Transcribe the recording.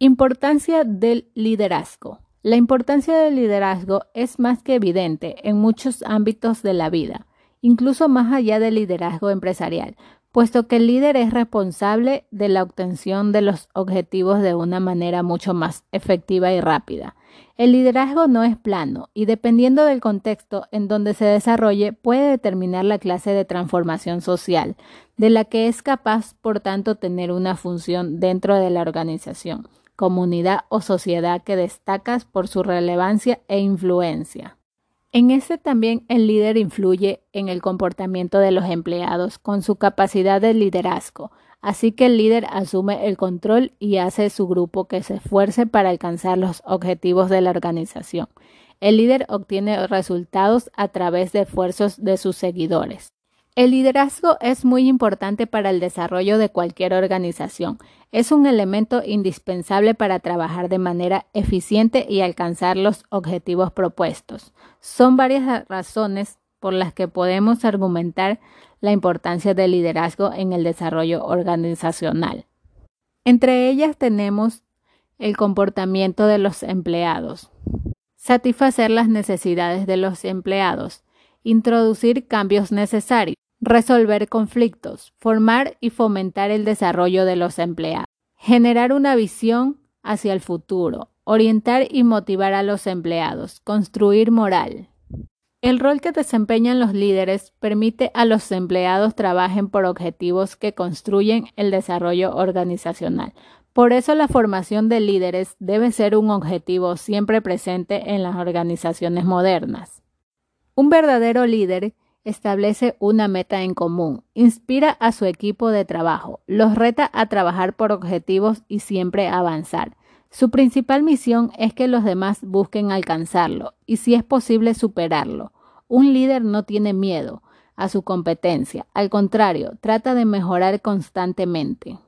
Importancia del liderazgo. La importancia del liderazgo es más que evidente en muchos ámbitos de la vida, incluso más allá del liderazgo empresarial, puesto que el líder es responsable de la obtención de los objetivos de una manera mucho más efectiva y rápida. El liderazgo no es plano y dependiendo del contexto en donde se desarrolle puede determinar la clase de transformación social, de la que es capaz, por tanto, tener una función dentro de la organización, comunidad o sociedad que destacas por su relevancia e influencia. En este también el líder influye en el comportamiento de los empleados con su capacidad de liderazgo, así que el líder asume el control y hace su grupo que se esfuerce para alcanzar los objetivos de la organización. El líder obtiene resultados a través de esfuerzos de sus seguidores. El liderazgo es muy importante para el desarrollo de cualquier organización. Es un elemento indispensable para trabajar de manera eficiente y alcanzar los objetivos propuestos. Son varias razones por las que podemos argumentar la importancia del liderazgo en el desarrollo organizacional. Entre ellas tenemos el comportamiento de los empleados, satisfacer las necesidades de los empleados, introducir cambios necesarios, resolver conflictos, formar y fomentar el desarrollo de los empleados, generar una visión hacia el futuro, orientar y motivar a los empleados, construir moral. El rol que desempeñan los líderes permite a los empleados trabajen por objetivos que construyen el desarrollo organizacional. Por eso la formación de líderes debe ser un objetivo siempre presente en las organizaciones modernas. Un verdadero líder establece una meta en común, inspira a su equipo de trabajo, los reta a trabajar por objetivos y siempre avanzar. Su principal misión es que los demás busquen alcanzarlo y si es posible superarlo. Un líder no tiene miedo a su competencia, al contrario, trata de mejorar constantemente.